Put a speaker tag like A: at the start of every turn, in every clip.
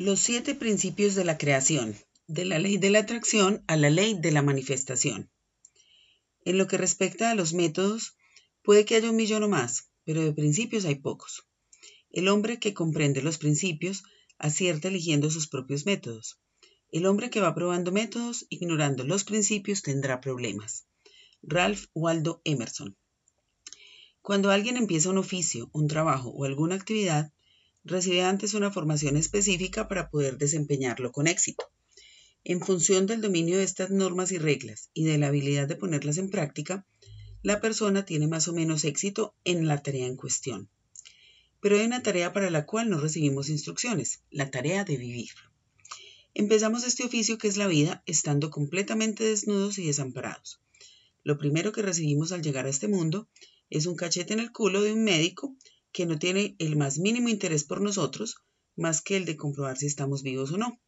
A: Los siete principios de la creación, de la ley de la atracción a la ley de la manifestación. En lo que respecta a los métodos, puede que haya un millón o más, pero de principios hay pocos. El hombre que comprende los principios acierta eligiendo sus propios métodos. El hombre que va probando métodos, ignorando los principios, tendrá problemas. Ralph Waldo Emerson. Cuando alguien empieza un oficio, un trabajo o alguna actividad, recibe antes una formación específica para poder desempeñarlo con éxito. En función del dominio de estas normas y reglas y de la habilidad de ponerlas en práctica, la persona tiene más o menos éxito en la tarea en cuestión. Pero hay una tarea para la cual no recibimos instrucciones, la tarea de vivir. Empezamos este oficio que es la vida estando completamente desnudos y desamparados. Lo primero que recibimos al llegar a este mundo es un cachete en el culo de un médico que no tiene el más mínimo interés por nosotros, más que el de comprobar si estamos vivos o no.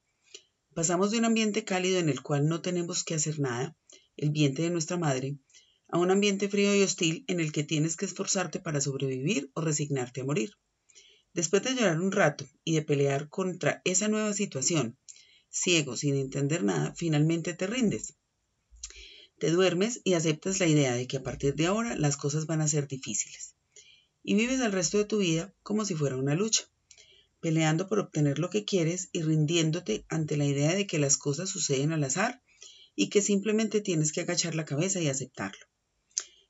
A: Pasamos de un ambiente cálido en el cual no tenemos que hacer nada, el vientre de nuestra madre, a un ambiente frío y hostil en el que tienes que esforzarte para sobrevivir o resignarte a morir. Después de llorar un rato y de pelear contra esa nueva situación, ciego, sin entender nada, finalmente te rindes. Te duermes y aceptas la idea de que a partir de ahora las cosas van a ser difíciles y vives el resto de tu vida como si fuera una lucha, peleando por obtener lo que quieres y rindiéndote ante la idea de que las cosas suceden al azar y que simplemente tienes que agachar la cabeza y aceptarlo.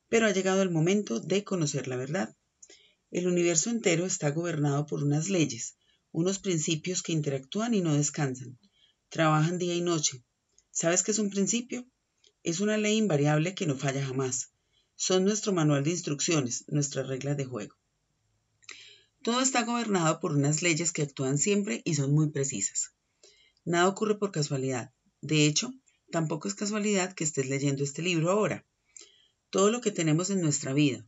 A: Pero ha llegado el momento de conocer la verdad. El universo entero está gobernado por unas leyes, unos principios que interactúan y no descansan, trabajan día y noche. ¿Sabes qué es un principio? Es una ley invariable que no falla jamás, son nuestro manual de instrucciones, nuestras reglas de juego. Todo está gobernado por unas leyes que actúan siempre y son muy precisas. Nada ocurre por casualidad. De hecho, tampoco es casualidad que estés leyendo este libro ahora. Todo lo que tenemos en nuestra vida,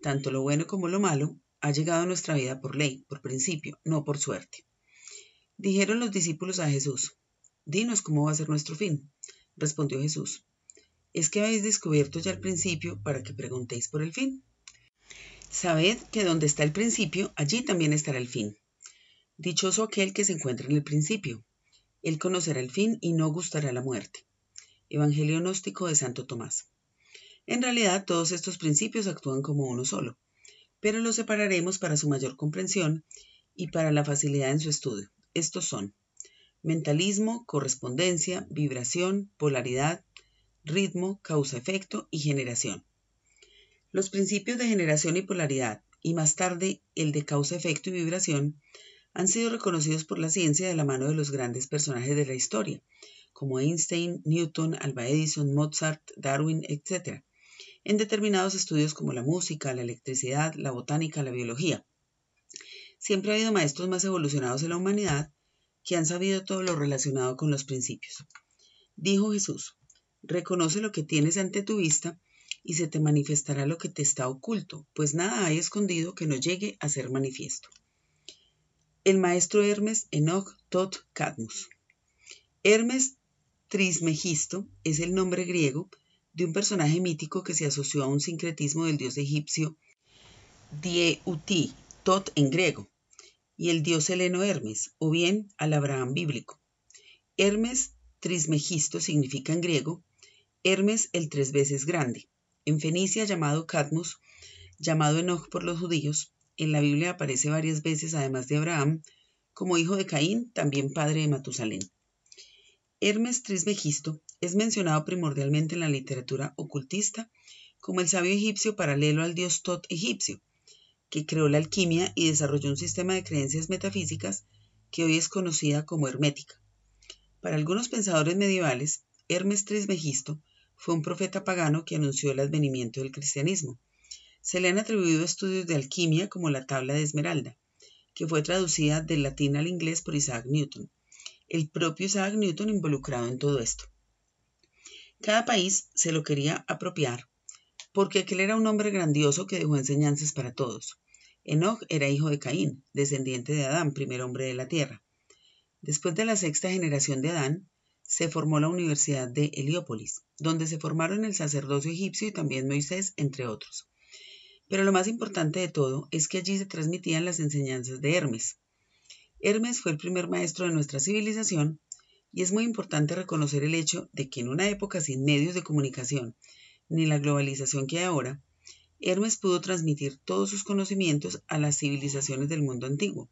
A: tanto lo bueno como lo malo, ha llegado a nuestra vida por ley, por principio, no por suerte. Dijeron los discípulos a Jesús, Dinos cómo va a ser nuestro fin. Respondió Jesús, es que habéis descubierto ya el principio para que preguntéis por el fin. Sabed que donde está el principio, allí también estará el fin. Dichoso aquel que se encuentra en el principio. Él conocerá el fin y no gustará la muerte. Evangelio gnóstico de Santo Tomás. En realidad, todos estos principios actúan como uno solo, pero los separaremos para su mayor comprensión y para la facilidad en su estudio. Estos son mentalismo, correspondencia, vibración, polaridad, ritmo, causa-efecto y generación. Los principios de generación y polaridad, y más tarde el de causa-efecto y vibración, han sido reconocidos por la ciencia de la mano de los grandes personajes de la historia, como Einstein, Newton, Alba Edison, Mozart, Darwin, etc., en determinados estudios como la música, la electricidad, la botánica, la biología. Siempre ha habido maestros más evolucionados en la humanidad que han sabido todo lo relacionado con los principios. Dijo Jesús, Reconoce lo que tienes ante tu vista y se te manifestará lo que te está oculto, pues nada hay escondido que no llegue a ser manifiesto. El maestro Hermes Enoch Tot Cadmus. Hermes Trismegisto es el nombre griego de un personaje mítico que se asoció a un sincretismo del dios egipcio Dieuti, Tot en griego, y el dios heleno Hermes, o bien al Abraham bíblico. Hermes Trismegisto significa en griego Hermes el tres veces grande. En Fenicia llamado Cadmus, llamado Enoch por los judíos, en la Biblia aparece varias veces, además de Abraham, como hijo de Caín, también padre de Matusalén. Hermes Trismegisto es mencionado primordialmente en la literatura ocultista como el sabio egipcio paralelo al dios Tot egipcio, que creó la alquimia y desarrolló un sistema de creencias metafísicas que hoy es conocida como hermética. Para algunos pensadores medievales, Hermes Trismegisto fue un profeta pagano que anunció el advenimiento del cristianismo. Se le han atribuido estudios de alquimia como la tabla de Esmeralda, que fue traducida del latín al inglés por Isaac Newton. El propio Isaac Newton involucrado en todo esto. Cada país se lo quería apropiar porque aquel era un hombre grandioso que dejó enseñanzas para todos. Enoch era hijo de Caín, descendiente de Adán, primer hombre de la tierra. Después de la sexta generación de Adán, se formó la Universidad de Heliópolis, donde se formaron el sacerdocio egipcio y también Moisés, entre otros. Pero lo más importante de todo es que allí se transmitían las enseñanzas de Hermes. Hermes fue el primer maestro de nuestra civilización y es muy importante reconocer el hecho de que en una época sin medios de comunicación ni la globalización que hay ahora, Hermes pudo transmitir todos sus conocimientos a las civilizaciones del mundo antiguo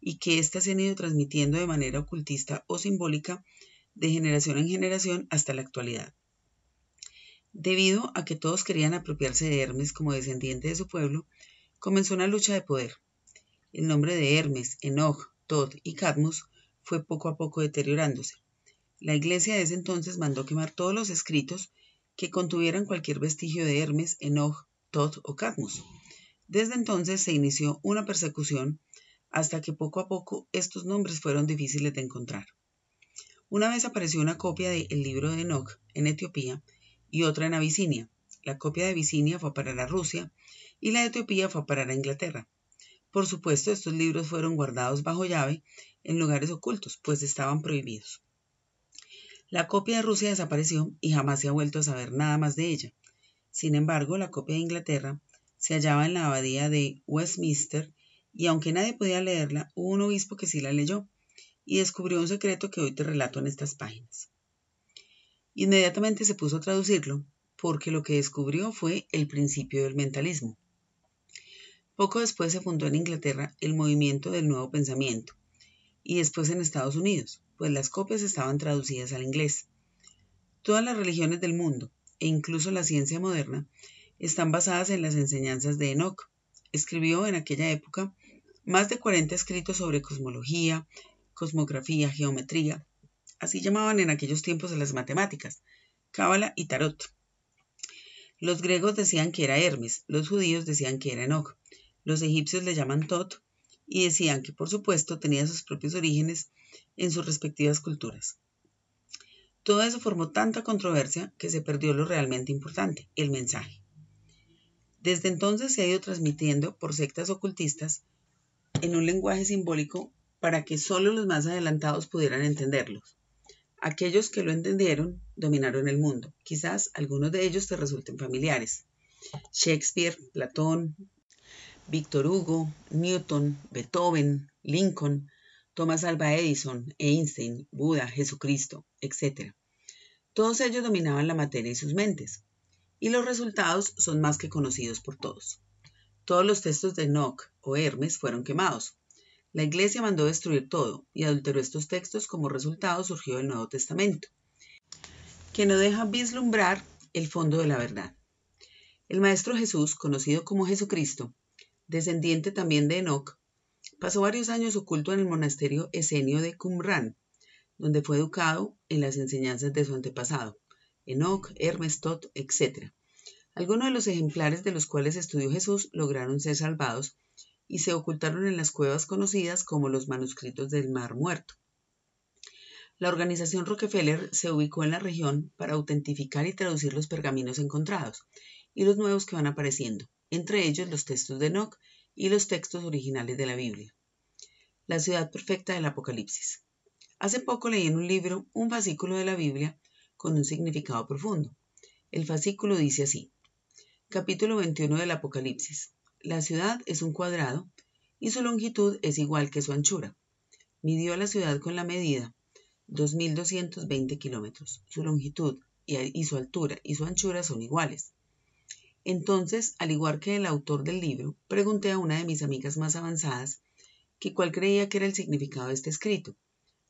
A: y que éstas se han ido transmitiendo de manera ocultista o simbólica de generación en generación hasta la actualidad. Debido a que todos querían apropiarse de Hermes como descendiente de su pueblo, comenzó una lucha de poder. El nombre de Hermes, Enoch, Tod y Cadmus fue poco a poco deteriorándose. La iglesia de ese entonces mandó quemar todos los escritos que contuvieran cualquier vestigio de Hermes, Enoch, Tod o Cadmus. Desde entonces se inició una persecución hasta que poco a poco estos nombres fueron difíciles de encontrar. Una vez apareció una copia del libro de Enoch en Etiopía y otra en Abisinia. La copia de Abisinia fue a parar a Rusia y la de Etiopía fue a parar a Inglaterra. Por supuesto, estos libros fueron guardados bajo llave en lugares ocultos, pues estaban prohibidos. La copia de Rusia desapareció y jamás se ha vuelto a saber nada más de ella. Sin embargo, la copia de Inglaterra se hallaba en la abadía de Westminster y aunque nadie podía leerla, hubo un obispo que sí la leyó y descubrió un secreto que hoy te relato en estas páginas. Inmediatamente se puso a traducirlo, porque lo que descubrió fue el principio del mentalismo. Poco después se fundó en Inglaterra el movimiento del nuevo pensamiento, y después en Estados Unidos, pues las copias estaban traducidas al inglés. Todas las religiones del mundo, e incluso la ciencia moderna, están basadas en las enseñanzas de Enoch. Escribió en aquella época más de 40 escritos sobre cosmología, cosmografía, geometría, Así llamaban en aquellos tiempos a las matemáticas, cábala y tarot. Los griegos decían que era Hermes, los judíos decían que era Enoch, los egipcios le llaman Tot y decían que por supuesto tenía sus propios orígenes en sus respectivas culturas. Todo eso formó tanta controversia que se perdió lo realmente importante, el mensaje. Desde entonces se ha ido transmitiendo por sectas ocultistas en un lenguaje simbólico para que solo los más adelantados pudieran entenderlos. Aquellos que lo entendieron dominaron el mundo. Quizás algunos de ellos te resulten familiares. Shakespeare, Platón, Víctor Hugo, Newton, Beethoven, Lincoln, Thomas Alva Edison, Einstein, Buda, Jesucristo, etc. Todos ellos dominaban la materia y sus mentes, y los resultados son más que conocidos por todos. Todos los textos de Enoch o Hermes fueron quemados, la Iglesia mandó destruir todo y adulteró estos textos como resultado surgió el Nuevo Testamento, que no deja vislumbrar el fondo de la verdad. El Maestro Jesús, conocido como Jesucristo, descendiente también de Enoch, pasó varios años oculto en el monasterio esenio de Qumran, donde fue educado en las enseñanzas de su antepasado, Enoch, Hermes, Tot, etc. Algunos de los ejemplares de los cuales estudió Jesús lograron ser salvados y se ocultaron en las cuevas conocidas como los manuscritos del Mar Muerto. La organización Rockefeller se ubicó en la región para autentificar y traducir los pergaminos encontrados y los nuevos que van apareciendo, entre ellos los textos de Enoch y los textos originales de la Biblia. La ciudad perfecta del Apocalipsis. Hace poco leí en un libro un fascículo de la Biblia con un significado profundo. El fascículo dice así: Capítulo 21 del Apocalipsis. La ciudad es un cuadrado y su longitud es igual que su anchura. Midió la ciudad con la medida 2.220 kilómetros. Su longitud y su altura y su anchura son iguales. Entonces, al igual que el autor del libro, pregunté a una de mis amigas más avanzadas que cuál creía que era el significado de este escrito.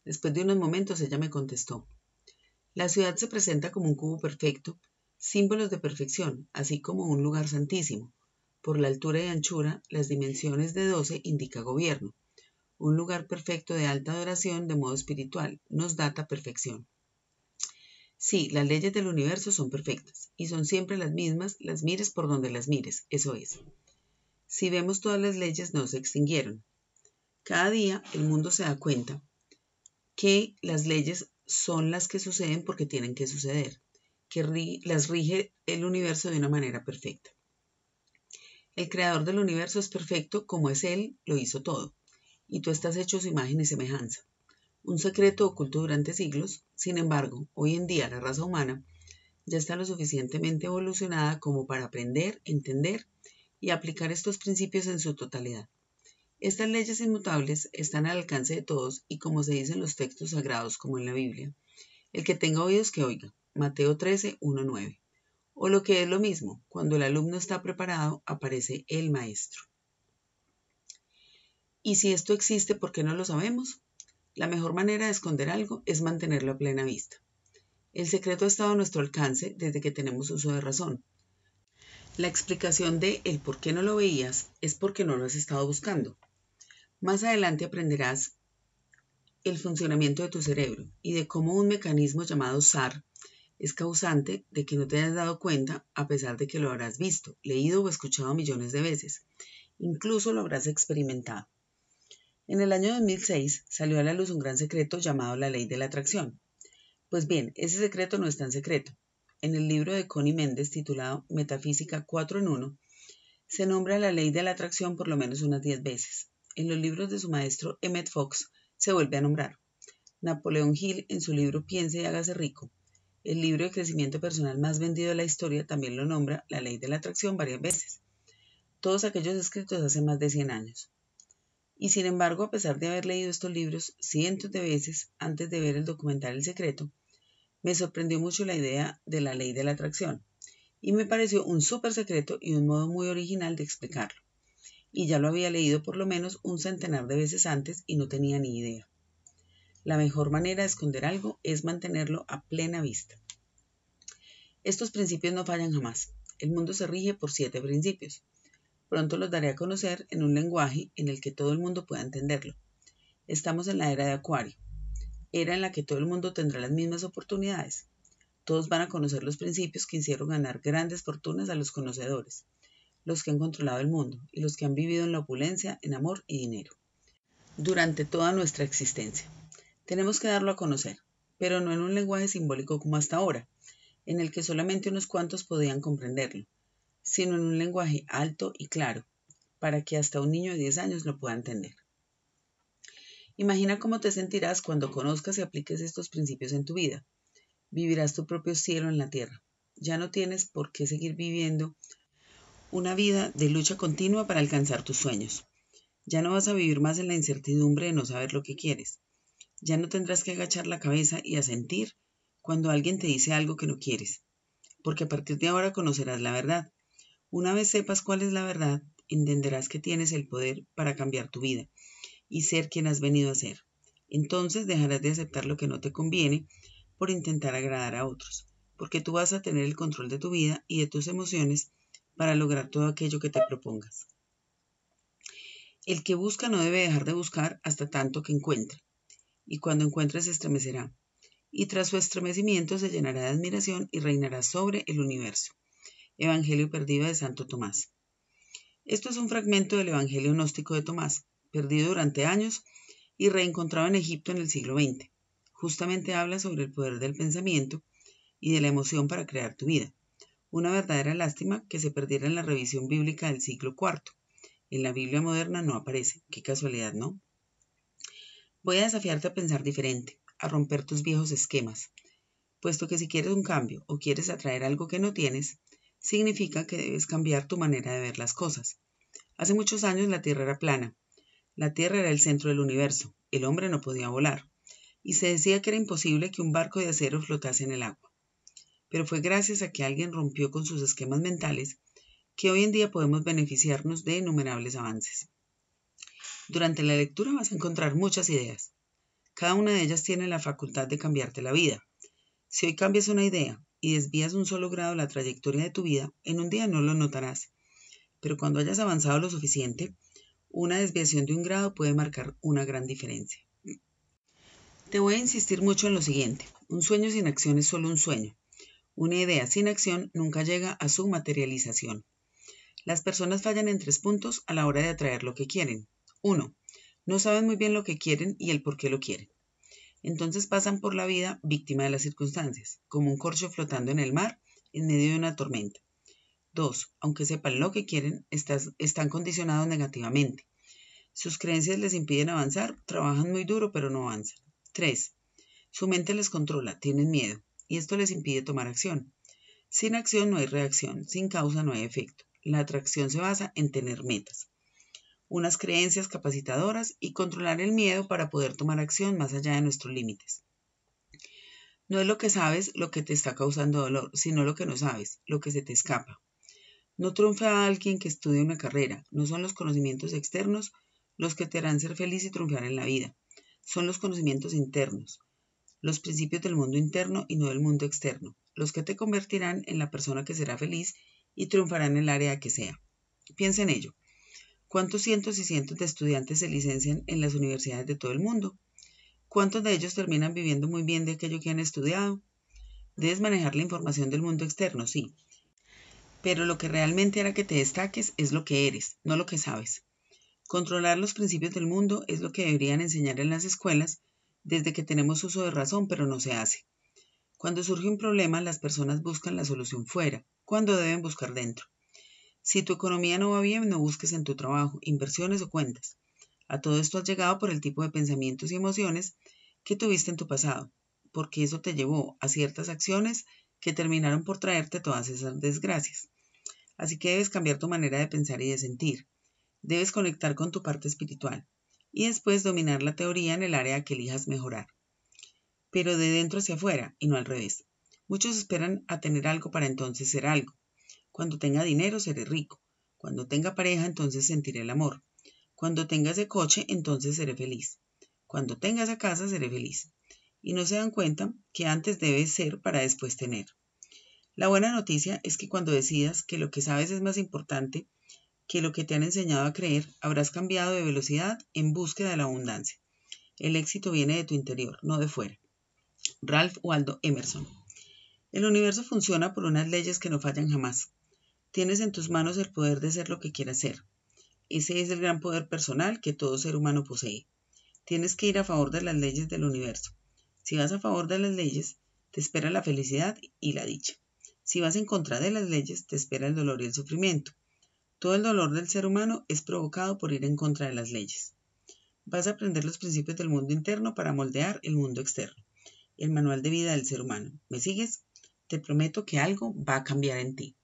A: Después de unos momentos ella me contestó. La ciudad se presenta como un cubo perfecto, símbolos de perfección, así como un lugar santísimo, por la altura y anchura, las dimensiones de 12 indica gobierno. Un lugar perfecto de alta adoración de modo espiritual nos data perfección. Sí, las leyes del universo son perfectas y son siempre las mismas, las mires por donde las mires, eso es. Si vemos todas las leyes no se extinguieron. Cada día el mundo se da cuenta que las leyes son las que suceden porque tienen que suceder, que las rige el universo de una manera perfecta. El creador del universo es perfecto como es Él, lo hizo todo, y tú estás hecho su imagen y semejanza. Un secreto oculto durante siglos, sin embargo, hoy en día la raza humana ya está lo suficientemente evolucionada como para aprender, entender y aplicar estos principios en su totalidad. Estas leyes inmutables están al alcance de todos y como se dice en los textos sagrados como en la Biblia, el que tenga oídos que oiga. Mateo 13, 1, 9. O lo que es lo mismo, cuando el alumno está preparado, aparece el maestro. ¿Y si esto existe, por qué no lo sabemos? La mejor manera de esconder algo es mantenerlo a plena vista. El secreto ha estado a nuestro alcance desde que tenemos uso de razón. La explicación de el por qué no lo veías es porque no lo has estado buscando. Más adelante aprenderás el funcionamiento de tu cerebro y de cómo un mecanismo llamado SAR es causante de que no te hayas dado cuenta a pesar de que lo habrás visto, leído o escuchado millones de veces. Incluso lo habrás experimentado. En el año 2006 salió a la luz un gran secreto llamado la ley de la atracción. Pues bien, ese secreto no es tan secreto. En el libro de Connie Méndez titulado Metafísica 4 en 1, se nombra la ley de la atracción por lo menos unas 10 veces en los libros de su maestro Emmett Fox se vuelve a nombrar. Napoleón Hill, en su libro Piense y hágase rico, el libro de crecimiento personal más vendido de la historia, también lo nombra la ley de la atracción varias veces. Todos aquellos escritos hace más de 100 años. Y sin embargo, a pesar de haber leído estos libros cientos de veces antes de ver el documental El Secreto, me sorprendió mucho la idea de la ley de la atracción y me pareció un súper secreto y un modo muy original de explicarlo y ya lo había leído por lo menos un centenar de veces antes y no tenía ni idea. La mejor manera de esconder algo es mantenerlo a plena vista. Estos principios no fallan jamás. El mundo se rige por siete principios. Pronto los daré a conocer en un lenguaje en el que todo el mundo pueda entenderlo. Estamos en la era de Acuario, era en la que todo el mundo tendrá las mismas oportunidades. Todos van a conocer los principios que hicieron ganar grandes fortunas a los conocedores los que han controlado el mundo y los que han vivido en la opulencia, en amor y dinero. Durante toda nuestra existencia. Tenemos que darlo a conocer, pero no en un lenguaje simbólico como hasta ahora, en el que solamente unos cuantos podían comprenderlo, sino en un lenguaje alto y claro, para que hasta un niño de 10 años lo pueda entender. Imagina cómo te sentirás cuando conozcas y apliques estos principios en tu vida. Vivirás tu propio cielo en la tierra. Ya no tienes por qué seguir viviendo una vida de lucha continua para alcanzar tus sueños. Ya no vas a vivir más en la incertidumbre de no saber lo que quieres. Ya no tendrás que agachar la cabeza y asentir cuando alguien te dice algo que no quieres, porque a partir de ahora conocerás la verdad. Una vez sepas cuál es la verdad, entenderás que tienes el poder para cambiar tu vida y ser quien has venido a ser. Entonces dejarás de aceptar lo que no te conviene por intentar agradar a otros, porque tú vas a tener el control de tu vida y de tus emociones para lograr todo aquello que te propongas. El que busca no debe dejar de buscar hasta tanto que encuentre, y cuando encuentre se estremecerá, y tras su estremecimiento se llenará de admiración y reinará sobre el universo. Evangelio perdido de Santo Tomás. Esto es un fragmento del Evangelio gnóstico de Tomás, perdido durante años y reencontrado en Egipto en el siglo XX. Justamente habla sobre el poder del pensamiento y de la emoción para crear tu vida. Una verdadera lástima que se perdiera en la revisión bíblica del siglo IV. En la Biblia moderna no aparece. Qué casualidad, ¿no? Voy a desafiarte a pensar diferente, a romper tus viejos esquemas, puesto que si quieres un cambio o quieres atraer algo que no tienes, significa que debes cambiar tu manera de ver las cosas. Hace muchos años la Tierra era plana. La Tierra era el centro del universo. El hombre no podía volar. Y se decía que era imposible que un barco de acero flotase en el agua pero fue gracias a que alguien rompió con sus esquemas mentales que hoy en día podemos beneficiarnos de innumerables avances. Durante la lectura vas a encontrar muchas ideas. Cada una de ellas tiene la facultad de cambiarte la vida. Si hoy cambias una idea y desvías un solo grado la trayectoria de tu vida, en un día no lo notarás. Pero cuando hayas avanzado lo suficiente, una desviación de un grado puede marcar una gran diferencia. Te voy a insistir mucho en lo siguiente. Un sueño sin acción es solo un sueño. Una idea sin acción nunca llega a su materialización. Las personas fallan en tres puntos a la hora de atraer lo que quieren. 1. No saben muy bien lo que quieren y el por qué lo quieren. Entonces pasan por la vida víctima de las circunstancias, como un corcho flotando en el mar en medio de una tormenta. 2. Aunque sepan lo que quieren, están condicionados negativamente. Sus creencias les impiden avanzar, trabajan muy duro pero no avanzan. 3. Su mente les controla, tienen miedo y esto les impide tomar acción. Sin acción no hay reacción, sin causa no hay efecto. La atracción se basa en tener metas. Unas creencias capacitadoras y controlar el miedo para poder tomar acción más allá de nuestros límites. No es lo que sabes lo que te está causando dolor, sino lo que no sabes, lo que se te escapa. No triunfa a alguien que estudie una carrera, no son los conocimientos externos los que te harán ser feliz y triunfar en la vida, son los conocimientos internos, los principios del mundo interno y no del mundo externo, los que te convertirán en la persona que será feliz y triunfará en el área que sea. Piensa en ello. ¿Cuántos cientos y cientos de estudiantes se licencian en las universidades de todo el mundo? ¿Cuántos de ellos terminan viviendo muy bien de aquello que han estudiado? Debes manejar la información del mundo externo, sí. Pero lo que realmente hará que te destaques es lo que eres, no lo que sabes. Controlar los principios del mundo es lo que deberían enseñar en las escuelas desde que tenemos uso de razón, pero no se hace. Cuando surge un problema, las personas buscan la solución fuera, cuando deben buscar dentro. Si tu economía no va bien, no busques en tu trabajo, inversiones o cuentas. A todo esto has llegado por el tipo de pensamientos y emociones que tuviste en tu pasado, porque eso te llevó a ciertas acciones que terminaron por traerte todas esas desgracias. Así que debes cambiar tu manera de pensar y de sentir. Debes conectar con tu parte espiritual y después dominar la teoría en el área que elijas mejorar. Pero de dentro hacia afuera y no al revés. Muchos esperan a tener algo para entonces ser algo. Cuando tenga dinero seré rico. Cuando tenga pareja entonces sentiré el amor. Cuando tenga ese coche, entonces seré feliz. Cuando tenga esa casa, seré feliz. Y no se dan cuenta que antes debes ser para después tener. La buena noticia es que cuando decidas que lo que sabes es más importante que lo que te han enseñado a creer, habrás cambiado de velocidad en búsqueda de la abundancia. El éxito viene de tu interior, no de fuera. Ralph Waldo Emerson. El universo funciona por unas leyes que no fallan jamás. Tienes en tus manos el poder de ser lo que quieras ser. Ese es el gran poder personal que todo ser humano posee. Tienes que ir a favor de las leyes del universo. Si vas a favor de las leyes, te espera la felicidad y la dicha. Si vas en contra de las leyes, te espera el dolor y el sufrimiento. Todo el dolor del ser humano es provocado por ir en contra de las leyes. Vas a aprender los principios del mundo interno para moldear el mundo externo. El manual de vida del ser humano. ¿Me sigues? Te prometo que algo va a cambiar en ti.